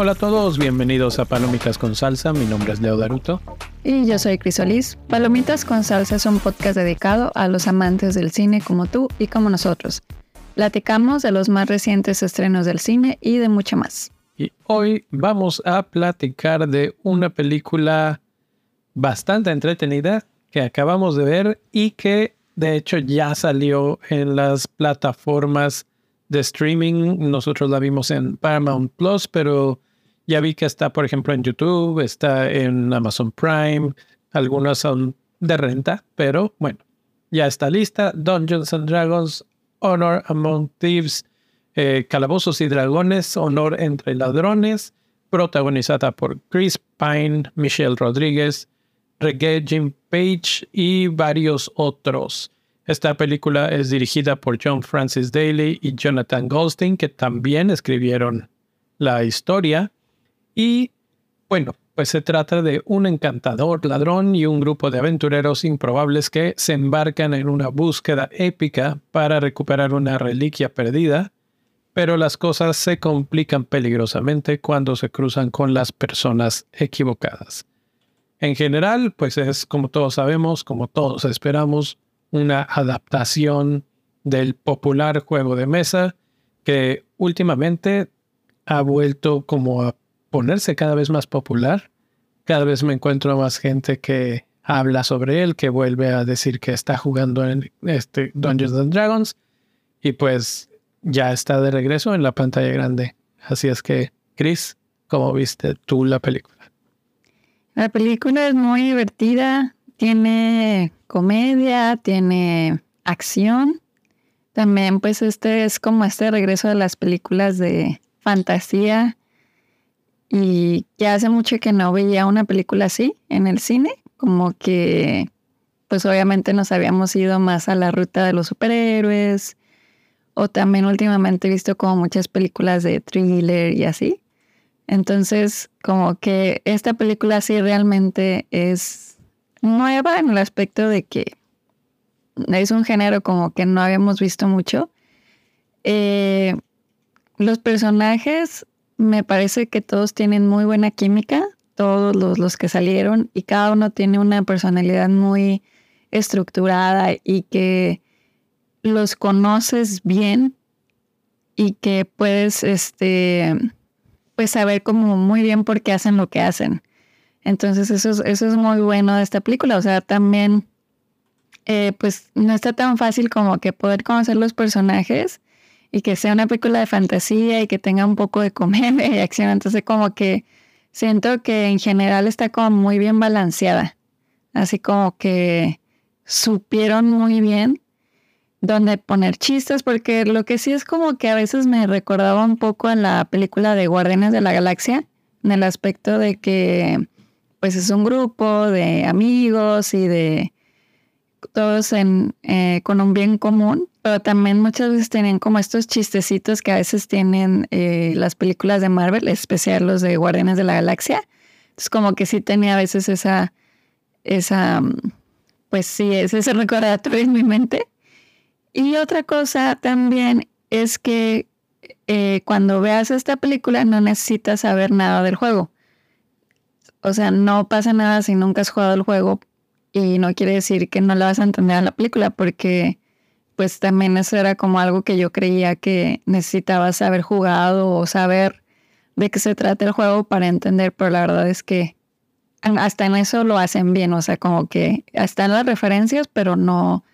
Hola a todos, bienvenidos a Palomitas con Salsa. Mi nombre es Leo Daruto. Y yo soy Crisolis. Palomitas con Salsa es un podcast dedicado a los amantes del cine como tú y como nosotros. Platicamos de los más recientes estrenos del cine y de mucho más. Y hoy vamos a platicar de una película bastante entretenida que acabamos de ver y que de hecho ya salió en las plataformas de streaming. Nosotros la vimos en Paramount Plus, pero ya vi que está, por ejemplo, en YouTube, está en Amazon Prime, algunas son de renta, pero bueno, ya está lista. Dungeons and Dragons, Honor Among Thieves, eh, Calabozos y Dragones, Honor entre Ladrones, protagonizada por Chris Pine, Michelle Rodríguez, Reggae Jim Page y varios otros. Esta película es dirigida por John Francis Daly y Jonathan Goldstein, que también escribieron la historia. Y bueno, pues se trata de un encantador ladrón y un grupo de aventureros improbables que se embarcan en una búsqueda épica para recuperar una reliquia perdida, pero las cosas se complican peligrosamente cuando se cruzan con las personas equivocadas. En general, pues es como todos sabemos, como todos esperamos, una adaptación del popular juego de mesa que últimamente ha vuelto como a ponerse cada vez más popular. Cada vez me encuentro más gente que habla sobre él, que vuelve a decir que está jugando en este Dungeons and Dragons y pues ya está de regreso en la pantalla grande. Así es que, Chris, ¿cómo viste tú la película? La película es muy divertida, tiene comedia, tiene acción. También pues este es como este regreso de las películas de fantasía y ya hace mucho que no veía una película así en el cine, como que pues obviamente nos habíamos ido más a la ruta de los superhéroes o también últimamente he visto como muchas películas de thriller y así. Entonces, como que esta película sí realmente es nueva en el aspecto de que es un género como que no habíamos visto mucho. Eh, los personajes me parece que todos tienen muy buena química, todos los, que salieron, y cada uno tiene una personalidad muy estructurada y que los conoces bien y que puedes este pues saber como muy bien por qué hacen lo que hacen. Entonces eso es, eso es muy bueno de esta película. O sea, también eh, pues no está tan fácil como que poder conocer los personajes y que sea una película de fantasía y que tenga un poco de comedia y acción. Entonces como que siento que en general está como muy bien balanceada. Así como que supieron muy bien dónde poner chistes, porque lo que sí es como que a veces me recordaba un poco en la película de Guardianes de la Galaxia, en el aspecto de que pues es un grupo de amigos y de todos en, eh, con un bien común, pero también muchas veces tienen como estos chistecitos que a veces tienen eh, las películas de Marvel, especial los de Guardianes de la Galaxia. Es como que sí tenía a veces esa, esa, pues sí, ese recordatorio en mi mente. Y otra cosa también es que eh, cuando veas esta película no necesitas saber nada del juego. O sea, no pasa nada si nunca has jugado el juego y no quiere decir que no la vas a entender en la película porque pues también eso era como algo que yo creía que necesitabas haber jugado o saber de qué se trata el juego para entender, pero la verdad es que hasta en eso lo hacen bien, o sea, como que están las referencias, pero no,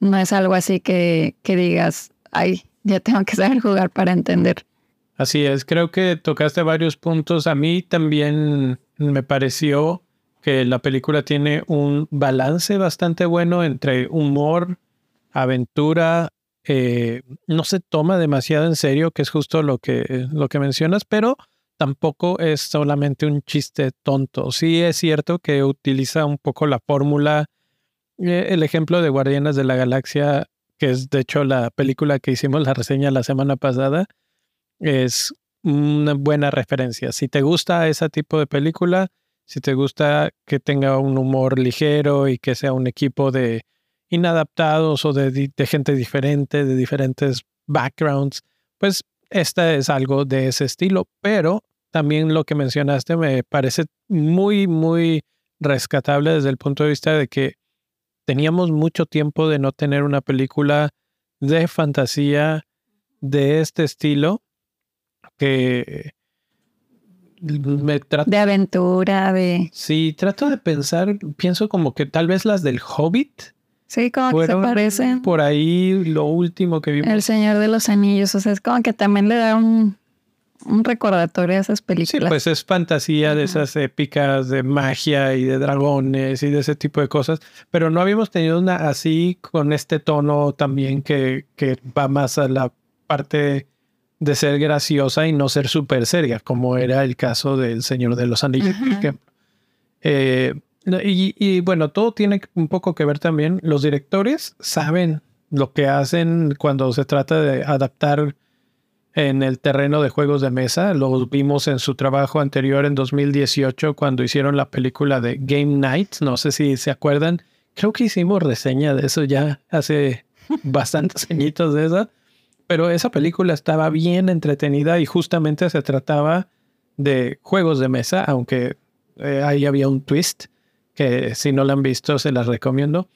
no es algo así que, que digas, ay, ya tengo que saber jugar para entender. Así es, creo que tocaste varios puntos. A mí también me pareció que la película tiene un balance bastante bueno entre humor, aventura, eh, no se toma demasiado en serio, que es justo lo que, lo que mencionas, pero tampoco es solamente un chiste tonto. Sí es cierto que utiliza un poco la fórmula, eh, el ejemplo de Guardianes de la Galaxia, que es de hecho la película que hicimos la reseña la semana pasada, es una buena referencia. Si te gusta ese tipo de película, si te gusta que tenga un humor ligero y que sea un equipo de inadaptados o de, gente diferente, de diferentes backgrounds, pues esta es algo de ese estilo, pero también lo que mencionaste me parece muy, muy rescatable desde el punto de vista de que teníamos mucho tiempo de no tener una película de fantasía de este estilo que me. De aventura, de... Sí, trato de pensar, pienso como que tal vez las del Hobbit. Sí, como que se parecen. Por ahí lo último que vimos. El Señor de los Anillos, o sea, es como que también le da un, un recordatorio a esas películas. Sí, pues es fantasía de esas épicas de magia y de dragones y de ese tipo de cosas, pero no habíamos tenido una así con este tono también que, que va más a la parte de ser graciosa y no ser súper seria, como era el caso del Señor de los Anillos. Eh, y, y bueno, todo tiene un poco que ver también. Los directores saben lo que hacen cuando se trata de adaptar en el terreno de juegos de mesa. Lo vimos en su trabajo anterior en 2018 cuando hicieron la película de Game Night. No sé si se acuerdan. Creo que hicimos reseña de eso ya hace bastantes añitos de esa. Pero esa película estaba bien entretenida y justamente se trataba de juegos de mesa, aunque eh, ahí había un twist que si no la han visto se las recomiendo.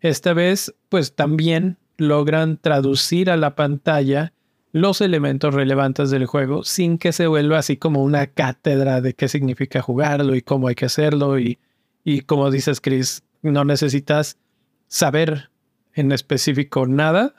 Esta vez pues también logran traducir a la pantalla los elementos relevantes del juego sin que se vuelva así como una cátedra de qué significa jugarlo y cómo hay que hacerlo y, y como dices Chris, no necesitas saber en específico nada.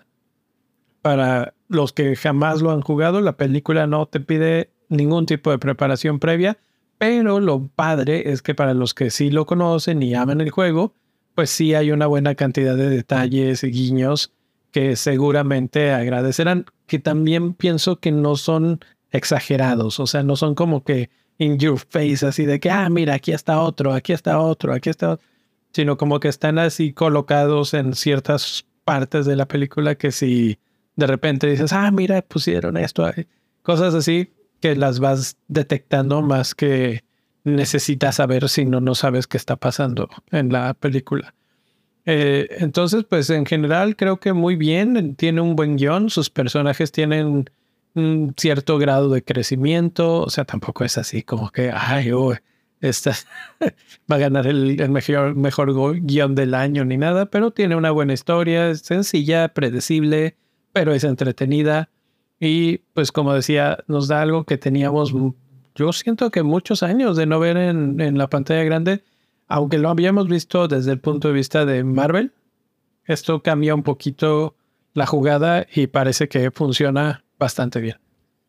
Para los que jamás lo han jugado, la película no te pide ningún tipo de preparación previa, pero lo padre es que para los que sí lo conocen y aman el juego, pues sí hay una buena cantidad de detalles y guiños que seguramente agradecerán, que también pienso que no son exagerados, o sea, no son como que in your face, así de que, ah, mira, aquí está otro, aquí está otro, aquí está otro, sino como que están así colocados en ciertas partes de la película que si de repente dices, ah, mira, pusieron esto, cosas así que las vas detectando más que necesitas saber si no, no sabes qué está pasando en la película. Eh, entonces, pues en general creo que muy bien, tiene un buen guion, sus personajes tienen un cierto grado de crecimiento, o sea, tampoco es así como que, ay, esta va a ganar el, mejor, mejor guion del año ni nada, pero tiene una buena historia, sencilla, predecible, pero es entretenida y pues como decía, nos da algo que teníamos, yo siento que muchos años de no ver en, en la pantalla grande aunque lo habíamos visto desde el punto de vista de Marvel, esto cambia un poquito la jugada y parece que funciona bastante bien.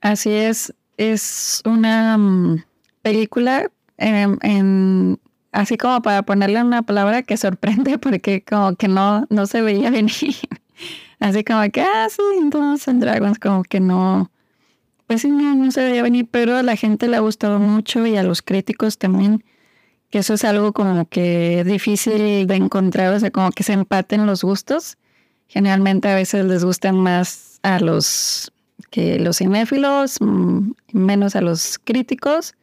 Así es, es una mm, película en, así como para ponerle una palabra que sorprende porque como que no, no se veía venir. Así como que, ah, sí, entonces en Dragons como que no, pues sí, no, no se veía venir, pero a la gente le ha gustado mucho y a los críticos también que eso es algo como que difícil de encontrar, o sea, como que se empaten los gustos. Generalmente a veces les gustan más a los que los cinéfilos, mm, menos a los críticos.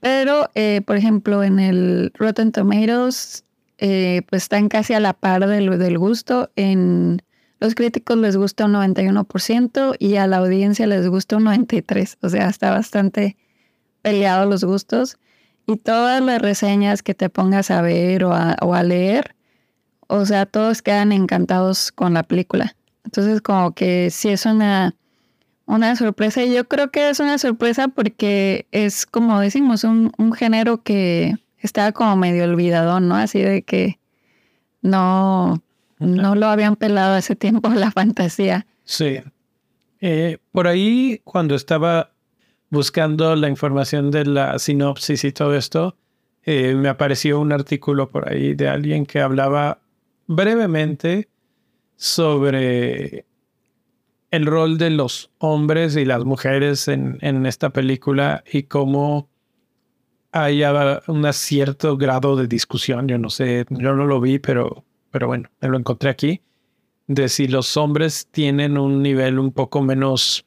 Pero, eh, por ejemplo, en el Rotten Tomatoes, eh, pues están casi a la par del, del gusto. En los críticos les gusta un 91% y a la audiencia les gusta un 93%. O sea, está bastante peleado los gustos y todas las reseñas que te pongas a ver o a, leer, o sea, todos quedan encantados con la película. Entonces, como que sí es una, una sorpresa. Y yo creo que es una sorpresa porque es, como decimos, un, un género que estaba como medio olvidado, ¿no? Así de que no, no lo habían pelado hace tiempo la fantasía. Sí. Eh, por ahí, cuando estaba buscando la información de la sinopsis y todo esto, eh, me apareció un artículo por ahí de alguien que hablaba brevemente sobre el rol de los hombres y las mujeres en, en esta película y cómo hay un cierto grado de discusión, yo no sé, yo no lo vi, pero, pero bueno, me lo encontré aquí, de si los hombres tienen un nivel un poco menos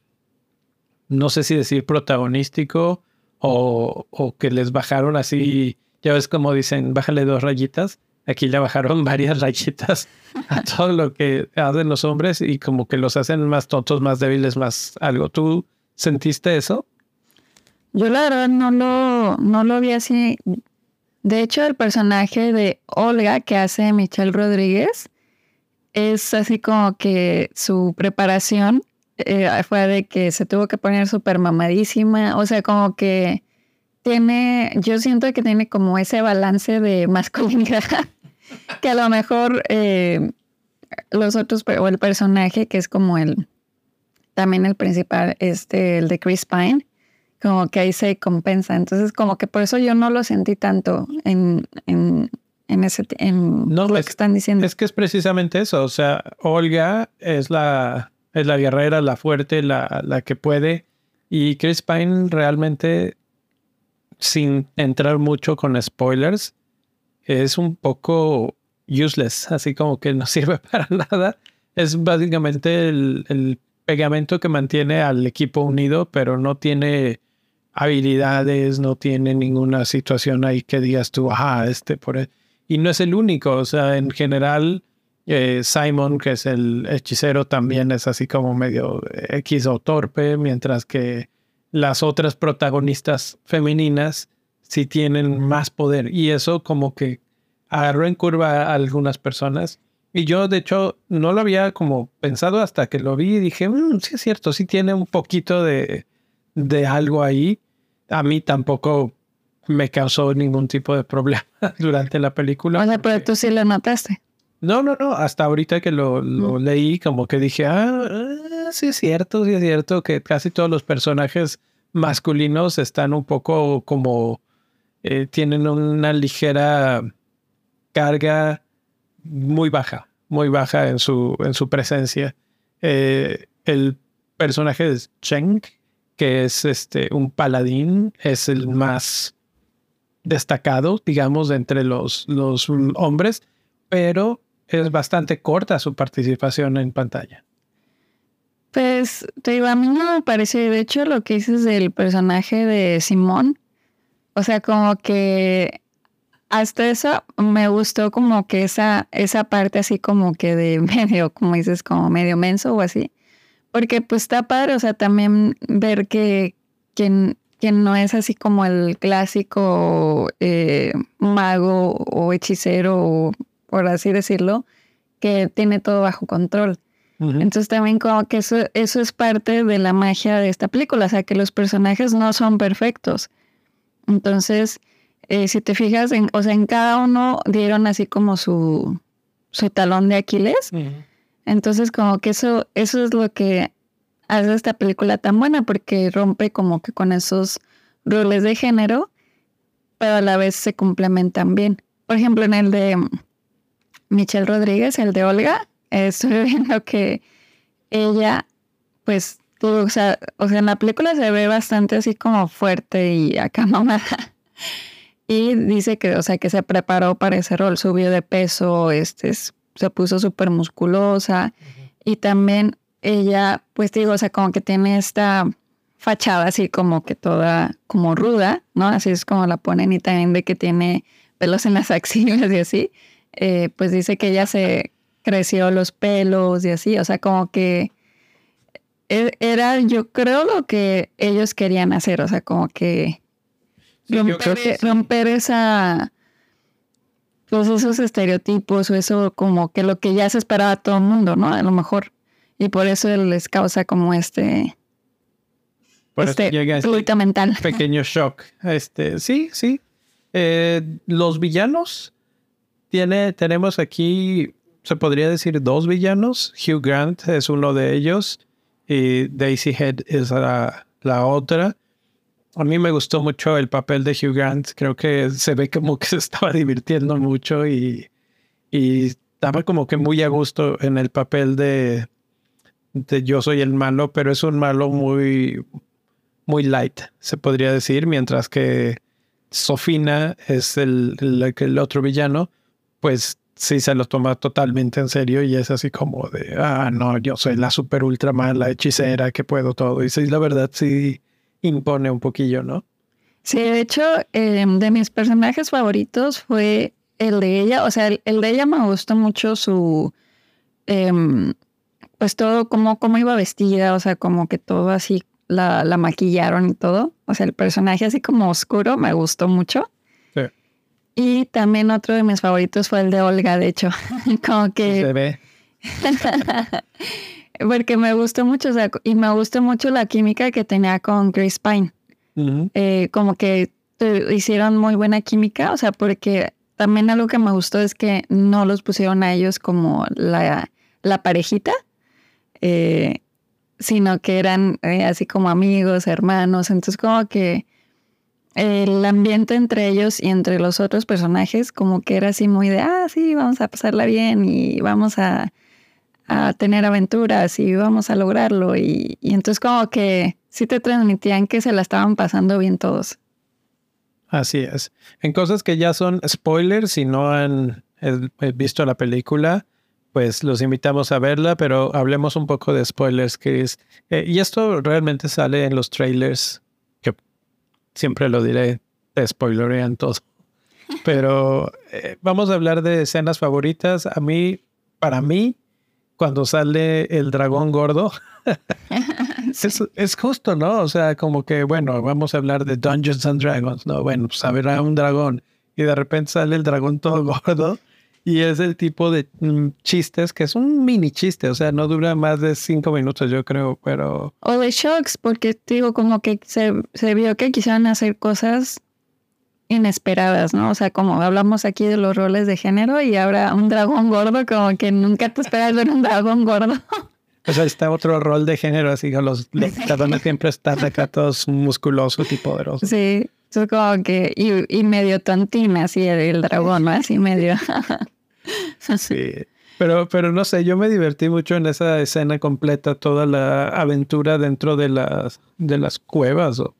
no sé si decir protagonístico o, que les bajaron así, ya ves como dicen, bájale dos rayitas. Aquí le bajaron varias rayitas a todo lo que hacen los hombres y como que los hacen más tontos, más débiles, más algo. ¿Tú sentiste eso? Yo la verdad no lo, no lo vi así. De hecho, el personaje de Olga que hace Michelle Rodríguez es así como que su preparación eh, fue de que se tuvo que poner súper mamadísima. O sea, como que tiene, yo siento que tiene como ese balance de masculinidad que a lo mejor eh, los otros, o el personaje que es como el, también el principal, este, el de Chris Pine, como que ahí se compensa. Entonces, como que por eso yo no lo sentí tanto en, en, en ese, en lo que están diciendo. Es que es precisamente eso. O sea, Olga es la, es la guerrera, la fuerte, la, la que puede. Y Chris Pine realmente, sin entrar mucho con spoilers, es un poco useless, así como que no sirve para nada. Es básicamente el, el pegamento que mantiene al equipo unido, pero no tiene habilidades, no tiene ninguna situación ahí que digas tú, ajá, este por... E-". Y no es el único, o sea, en general, eh, Simon, que es el hechicero, también es así como medio X o torpe, mientras que las otras protagonistas femeninas sí tienen más poder. Y eso como que agarró en curva a algunas personas. Y yo, de hecho, no lo había como pensado hasta que lo vi y dije, mm, sí es cierto, sí tiene un poquito de, de algo ahí. A mí tampoco me causó ningún tipo de problema durante la película. O sea, pero tú sí lo notaste. No, no, no. Hasta ahorita que lo, lo mm. leí, como que dije, ah, ah, sí es cierto, sí es cierto que casi todos los personajes masculinos están un poco como, eh, tienen una ligera carga muy baja, muy baja en su, en su presencia. Eh, el personaje de Cheng, que es este, un paladín, es el más destacado, digamos, entre los, los hombres, pero es bastante corta su participación en pantalla. Pues, te digo, a mí no me parece, de hecho, lo que dices del personaje de Simón, o sea, como que hasta eso me gustó como que esa, esa parte así como que de medio, como dices, como medio menso o así. Porque pues está padre, o sea, también ver que, que, no es así como el clásico eh, mago o hechicero, por así decirlo, que tiene todo bajo control. Entonces también como que eso, eso es parte de la magia de esta película, o sea, que los personajes no son perfectos. Entonces, eh, si te fijas, en, o sea, en cada uno dieron así como su, su talón de Aquiles. Entonces, como que eso, eso es lo que hace esta película tan buena, porque rompe como que con esos roles de género, pero a la vez se complementan bien. Por ejemplo, en el de Michelle Rodríguez, el de Olga, estoy viendo que ella, pues, o sea, o sea, en la película se ve bastante así como fuerte y acamamada. Y dice que, o sea, que se preparó para ese rol, subió de peso, este, se puso súper musculosa. Y también ella, pues digo, o sea, como que tiene esta fachada así como que toda como ruda, ¿no? Así es como la ponen y también de que tiene pelos en las axilas y así. Eh, pues dice que ella se creció los pelos y así, o sea, como que e, era, yo creo, lo que ellos querían hacer, o sea, como que romper, esa pues esos estereotipos o eso como que lo que ya se esperaba todo el mundo, ¿no? A lo mejor. Y por eso les causa como este por este, este mental. Pequeño shock. Este, sí, sí. Eh, los villanos tiene, tenemos aquí, se podría decir dos villanos. Hugh Grant es uno de ellos y Daisy Head es la, la otra. A mí me gustó mucho el papel de Hugh Grant. Creo que se ve como que se estaba divirtiendo mucho y, y estaba como que muy a gusto en el papel de, de yo soy el malo, pero es un malo muy, muy light, se podría decir, mientras que Sofina es el, el, otro villano, pues sí se lo toma totalmente en serio y es así como de, ah, no, yo soy la super ultra mala hechicera que puedo todo. Y sí, la verdad, sí impone un poquillo, ¿no? Sí, de hecho, em, de mis personajes favoritos fue el de ella. O sea, el, de ella me gustó mucho su, em, pues todo, como cómo iba vestida, o sea, como que todo así la, la maquillaron y todo. O sea, el personaje así como oscuro me gustó mucho. Sí. Y también otro de mis favoritos fue el de Olga, de hecho. como que... Se ve. Porque me gustó mucho, o sea, y me gustó mucho la química que tenía con Grace Pine. Eh, como que hicieron muy buena química, o sea, porque también algo que me gustó es que no los pusieron a ellos como la, la parejita, eh, sino que eran eh, así como amigos, hermanos, entonces como que el ambiente entre ellos y entre los otros personajes como que era así muy de, ah, sí, vamos a pasarla bien y vamos a, a tener aventuras y vamos a lograrlo. Y, y entonces como que sí te transmitían que se la estaban pasando bien todos. Así es. En cosas que ya son spoilers, si no han eh, visto la película, pues los invitamos a verla, pero hablemos un poco de spoilers, Chris. Eh, y esto realmente sale en los trailers, que siempre lo diré, te spoilerean todo. Pero eh, vamos a hablar de escenas favoritas. A mí, para mí, cuando sale el dragón gordo, es, es justo, ¿no? O sea, como que, bueno, vamos a hablar de Dungeons and Dragons, ¿no? Bueno, pues habrá un dragón y de repente sale el dragón todo gordo y es el tipo de mm, chistes que es un mini chiste, o sea, no dura más de cinco minutos, yo creo, pero O de shocks, porque digo, como que se, se vio que quisieron hacer cosas inesperadas, ¿no? O sea, como hablamos aquí de los roles de género y ahora un dragón gordo, como que nunca te esperas ver un dragón gordo. o sea, está otro rol de género, así que los dragones siempre están acá todos musculosos y poderosos. Sí, es como que, y, y medio tontín, así el, el dragón, ¿no? Así medio. Sí. Pero, pero no sé, yo me divertí mucho en esa escena completa, toda la aventura dentro de las, de las cuevas, o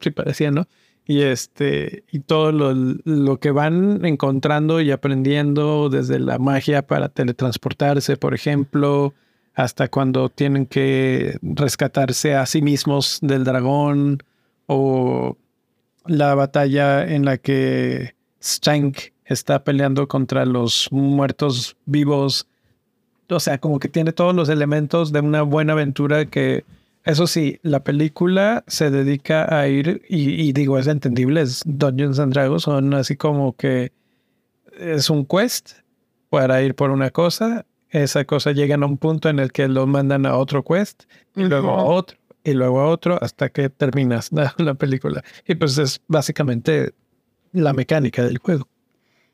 sí parecía, ¿no? Y este, y todo lo, lo que van encontrando y aprendiendo desde la magia para teletransportarse, por ejemplo, hasta cuando tienen que rescatarse a sí mismos del dragón, o la batalla en la que Stank está peleando contra los muertos vivos. O sea, como que tiene todos los elementos de una buena aventura que, eso sí, la película se dedica a ir, y, y digo, es entendible, es Dungeons and Dragons, son así como que es un quest para ir por una cosa, esa cosa llega a un punto en el que lo mandan a otro quest, y luego a otro, y luego a otro, hasta que terminas la, la película. Y pues es básicamente la mecánica del juego.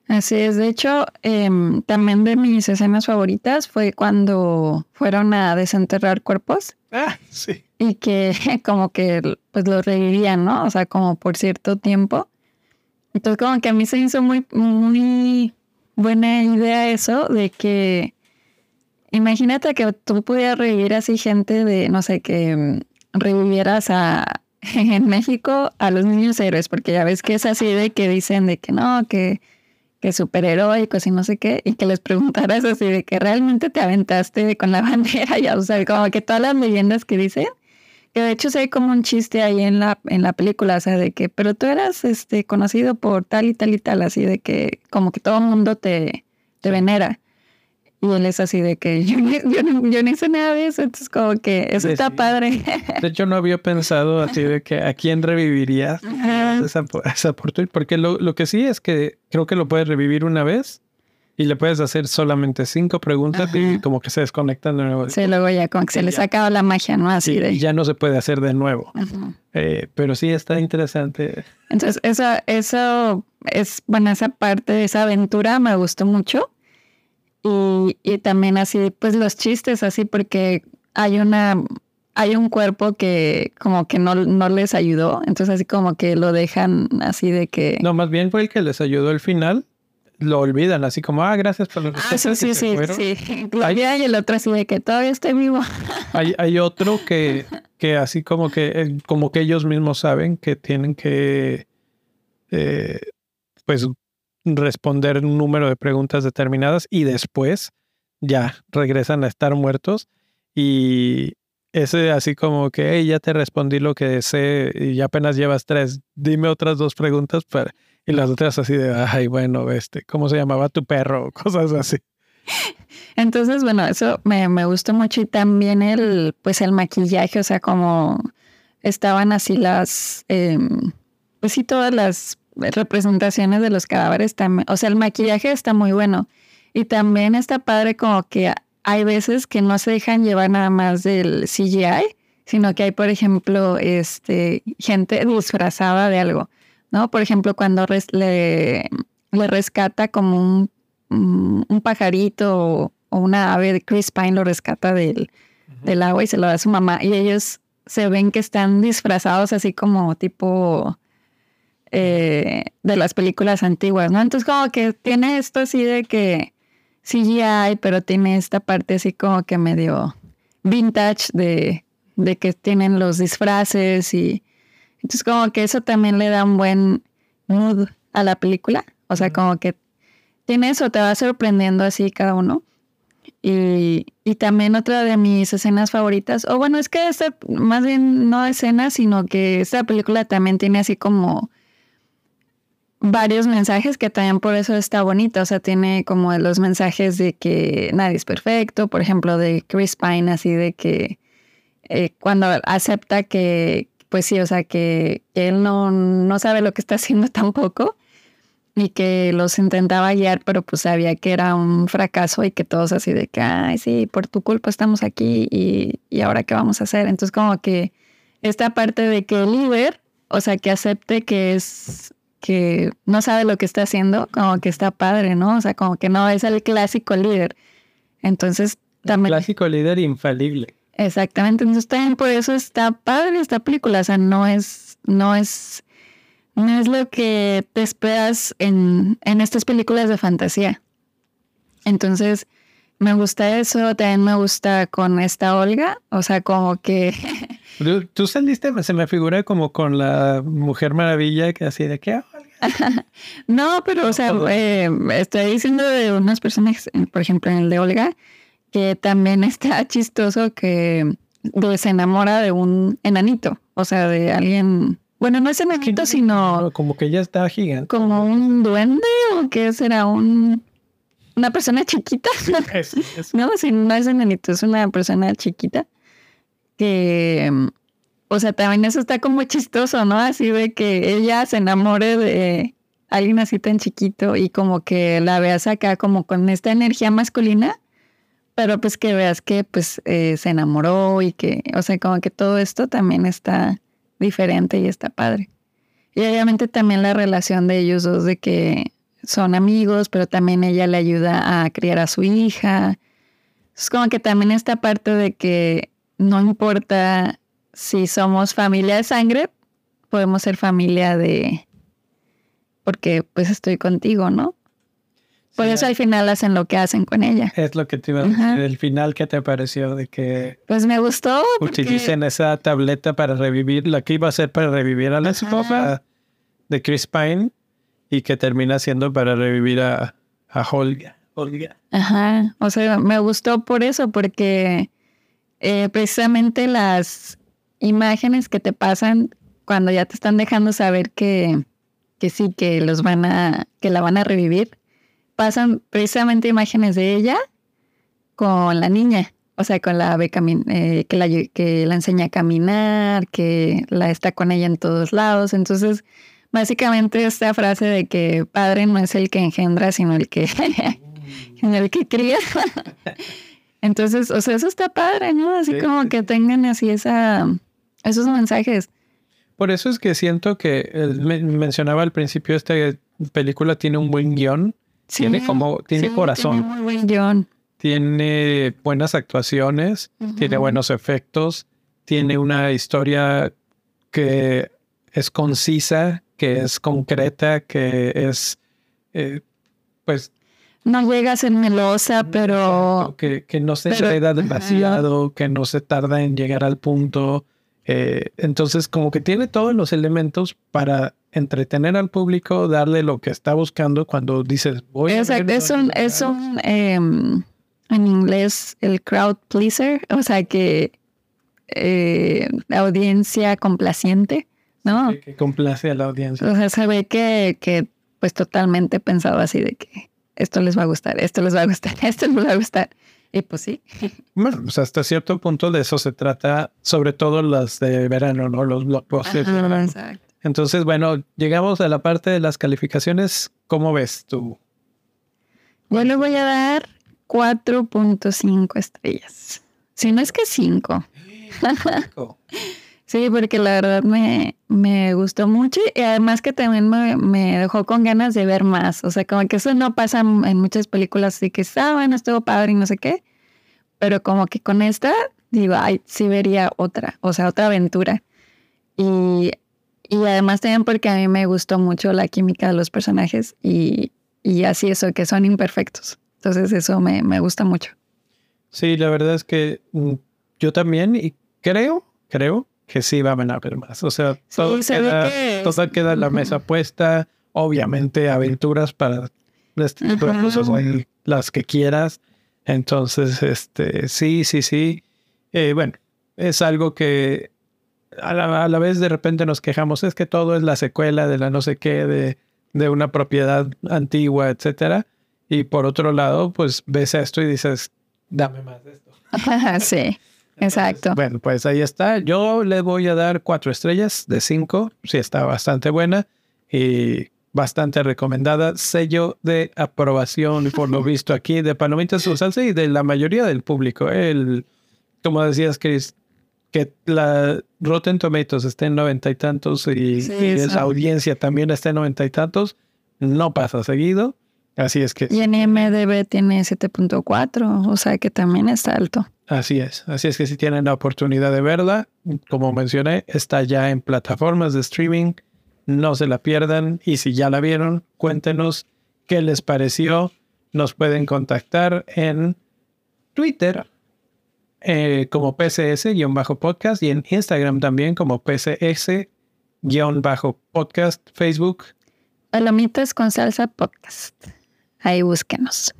Así es, de hecho, em, también de mis escenas favoritas fue cuando fueron a desenterrar cuerpos Ah, y que como que pues los revivían, ¿no? O sea, como por cierto tiempo. Entonces como que a mí se hizo muy, muy buena idea eso de que imagínate que tú pudieras revivir así gente de, no sé, que mm, revivieras a en México a los niños héroes, porque ya ves que es así de que dicen de que no, que, que superheroicos y no sé qué, y que les preguntaras así de que realmente te aventaste con la bandera, ya, o sea, como que todas las leyendas que dicen, que de hecho se ve como un chiste ahí en la, en la película, o sea, de que, pero tú eras este, conocido por tal y tal y tal, así de que como que todo el mundo te, te venera. Y él es así de que yo, ni- yo, no- yo no hice nada de eso, entonces como que eso está sí. padre. De hecho, no había pensado así de que a quién reviviría esa, esa oportunidad, porque lo, lo que sí es que creo que lo puedes revivir una vez y le puedes hacer solamente cinco preguntas y como que se desconectan de nuevo. Sí, luego ya como que se les ya. acaba la magia, ¿no? Así de... y ya no se puede hacer de nuevo. Eh, pero sí está interesante. Entonces, eso, eso es, bueno, esa parte de esa aventura me gustó mucho. Y, y también así, pues los chistes así, porque hay una, hay un cuerpo que como que no, no les ayudó. Entonces así como que lo dejan así de que... No, más bien fue el que les ayudó al final. Lo olvidan, así como, ah, gracias por los Ah, sí, sí, sí, sí. Y el otro así de que todavía estoy vivo. Hay, hay otro que, que así como que, eh, como que ellos mismos saben que tienen que, eh, pues, responder un número de preguntas determinadas y después ya regresan a estar muertos y ese así como que, hey, ya te respondí lo que sé y apenas llevas tres, dime otras dos preguntas para... Y las otras así de, ay, bueno, este, ¿cómo se llamaba tu perro? Cosas así. Entonces, bueno, eso me, me gustó mucho y también el, pues el maquillaje, o sea, como estaban así las, em, pues sí, todas las representaciones de los cadáveres también, o sea, el maquillaje está muy bueno y también está padre como que hay veces que no se dejan llevar nada más del CGI, sino que hay, por ejemplo, este, gente disfrazada de algo, ¿no? Por ejemplo, cuando le, le rescata como un, un pajarito o, una ave de Chris Pine lo rescata del, del agua y se lo da a su mamá y ellos se ven que están disfrazados así como tipo eh, de las películas antiguas, ¿no? Entonces como que tiene esto así de que CGI, pero tiene esta parte así como que medio vintage de, de que tienen los disfraces y entonces como que eso también le da un buen mood a la película, o sea, como que tiene eso, te va sorprendiendo así cada uno. Y, y, también otra de mis escenas favoritas, o bueno, es que esta, más bien no escena, sino que esta película también tiene así como varios mensajes que también por eso está bonita, o sea, tiene como los mensajes de que nadie es perfecto, por ejemplo, de Chris Pine, así de que eh, cuando acepta que, pues sí, o sea, que, que él no, no sabe lo que está haciendo tampoco y que los intentaba guiar, pero pues sabía que era un fracaso y que todos así de que, ay, sí, por tu culpa estamos aquí y, y ahora qué vamos a hacer. Entonces como que esta parte de que el líder, o sea, que acepte que es, que no sabe lo que está haciendo, como que está padre, ¿no? O sea, como que no es el clásico líder. Entonces también... El clásico líder infalible. Exactamente, entonces también por eso está padre esta película, o sea, no es, no es no es lo que te esperas en, en estas películas de fantasía. Entonces, me gusta eso, también me gusta con esta Olga, o sea, como que... Tú, saliste, se me figura como con la Mujer Maravilla, que así de qué no, pero, o sea, eh, estoy diciendo de unas personas, por ejemplo, en el de Olga, que también está chistoso que se enamora de un enanito, o sea, de alguien bueno, no es enanito, sino. Como que ya está gigante. Como un duende o qué será un. Una persona chiquita. no, si no es enanito, es una persona chiquita. Que. O sea, también eso está como chistoso, ¿no? Así de que ella se enamore de alguien así tan chiquito y como que la veas acá como con esta energía masculina, pero pues que veas que pues eh, se enamoró y que, o sea, como que todo esto también está diferente y está padre. Y obviamente también la relación de ellos dos de que son amigos, pero también ella le ayuda a criar a su hija. Es como que también esta parte de que no importa si somos familia de sangre, podemos ser familia de... porque pues estoy contigo, ¿no? Por eso al final hacen lo que hacen con ella. Es lo que te iba a decir. El final, ¿qué te pareció de que... Pues me gustó. Utilicen esa tableta para revivir, la que iba a ser para revivir a la esposa de Chris Pine y que termina siendo para revivir a, a Olga. Olga. Ajá. O sea, me gustó por eso, porque eh, precisamente las imágenes que te pasan cuando ya te están dejando saber que, que sí, que los van a, que la van a revivir pasan precisamente imágenes de ella con la niña, o sea, con la eh, que, la, que la enseña a caminar, que la está con ella en todos lados. Entonces, básicamente esta frase de que padre no es el que engendra, sino el que, el que cría. Entonces, o sea, eso está padre, ¿no? Así como que tengan así esa, esos mensajes. Por eso es que siento que mencionaba al principio, esta película tiene un buen guion tiene como, tiene corazón. Tiene muy buen guion. Tiene buenas actuaciones, tiene buenos efectos, tiene una historia que es concisa, que es concreta, que es, eh, pues... No llega a ser melosa, pero... Que, que no se hereda demasiado, que no se tarda en llegar al punto. Eh, entonces, como que tiene todos los elementos para entretener al público, darle lo que está buscando cuando dices voy Exacto, a es un, es un em, en inglés el crowd pleaser, o sea que eh, la audiencia complaciente, ¿no? que complace a la audiencia. O sea, se ve que, que pues totalmente pensado así de que esto les va a gustar, esto les va a gustar, esto les va a gustar. Y pues sí. Bueno, pues hasta cierto punto de eso se trata, sobre todo las de verano, ¿no? Los blockbusters. exacto. Entonces, bueno, llegamos a la parte de las calificaciones. ¿Cómo ves tú? Yo le voy a dar 4.5 estrellas. Si no es que 5. sí, porque la verdad me, me, gustó mucho y además que también me, me, dejó con ganas de ver más. O sea, como que eso no pasa en muchas películas, así que está bueno, estuvo padre y no sé qué. Pero como que con esta, digo, ay, sí vería otra, o sea, otra aventura. Y, y además también porque a mí me gustó mucho la química de los personajes y, y así eso, que son imperfectos. Entonces eso me, me gusta mucho. Sí, la verdad es que mm, yo también, y creo, creo que sí va a haber más. O sea, todo, queda, queda en la mesa puesta. Obviamente, aventuras para las que quieras. Entonces, este, sí, sí, sí. Eh, bueno, es algo que a la, a la, vez de repente nos quejamos, es que todo es la secuela de la no sé qué, de, de una propiedad antigua, etcétera. Y por otro lado, pues ves esto y dices, dame más de esto. sí, exacto. Bueno, pues ahí está. Yo le voy a dar cuatro estrellas de cinco. Sí, está bastante buena y bastante recomendada. Sello de aprobación, por lo visto aquí, de Palomitas Salsa y de la mayoría del público. El, como decías, Chris, que la Rotten Tomatoes esté en noventa y tantos y, esa audiencia también esté en noventa y tantos, no pasa seguido. Así es que. Y en MDB tiene 7.4, o sea que también está alto. Así es. Así es que si tienen la oportunidad de verla, como mencioné, está ya en plataformas de streaming. No se la pierdan. Y si ya la vieron, cuéntenos qué les pareció. Nos pueden contactar en Twitter eh, como PCS-podcast y en Instagram también como PCS-podcast, Facebook. Palomitas con salsa podcast. Ahí búsquenos.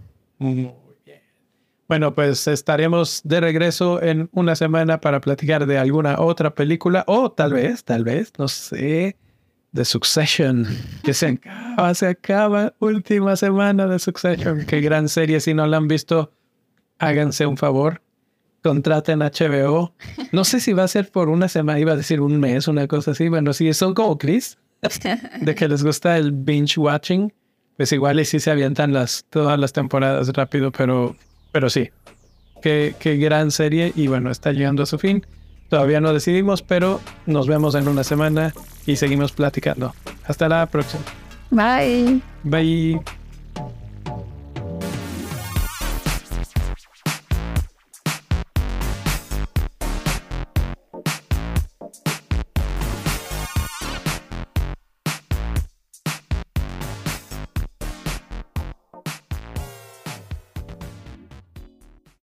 Bueno, pues estaremos de regreso en una semana para platicar de alguna otra película o tal vez, tal vez, no sé, de Succession, que se acaba, se acaba, última semana de Succession. Qué gran serie, si no la han visto, háganse un favor, contraten HBO. No sé si va a ser por una semana, iba a decir un mes, una cosa así. Bueno, si son como Chris, de que les gusta el binge watching, pues igual y sí se avientan las, todas las temporadas rápido, pero, pero sí. Qué, qué gran serie y bueno, está llegando a su fin. Todavía no decidimos, pero nos vemos en una semana y seguimos platicando. Hasta la próxima. Bye. Bye.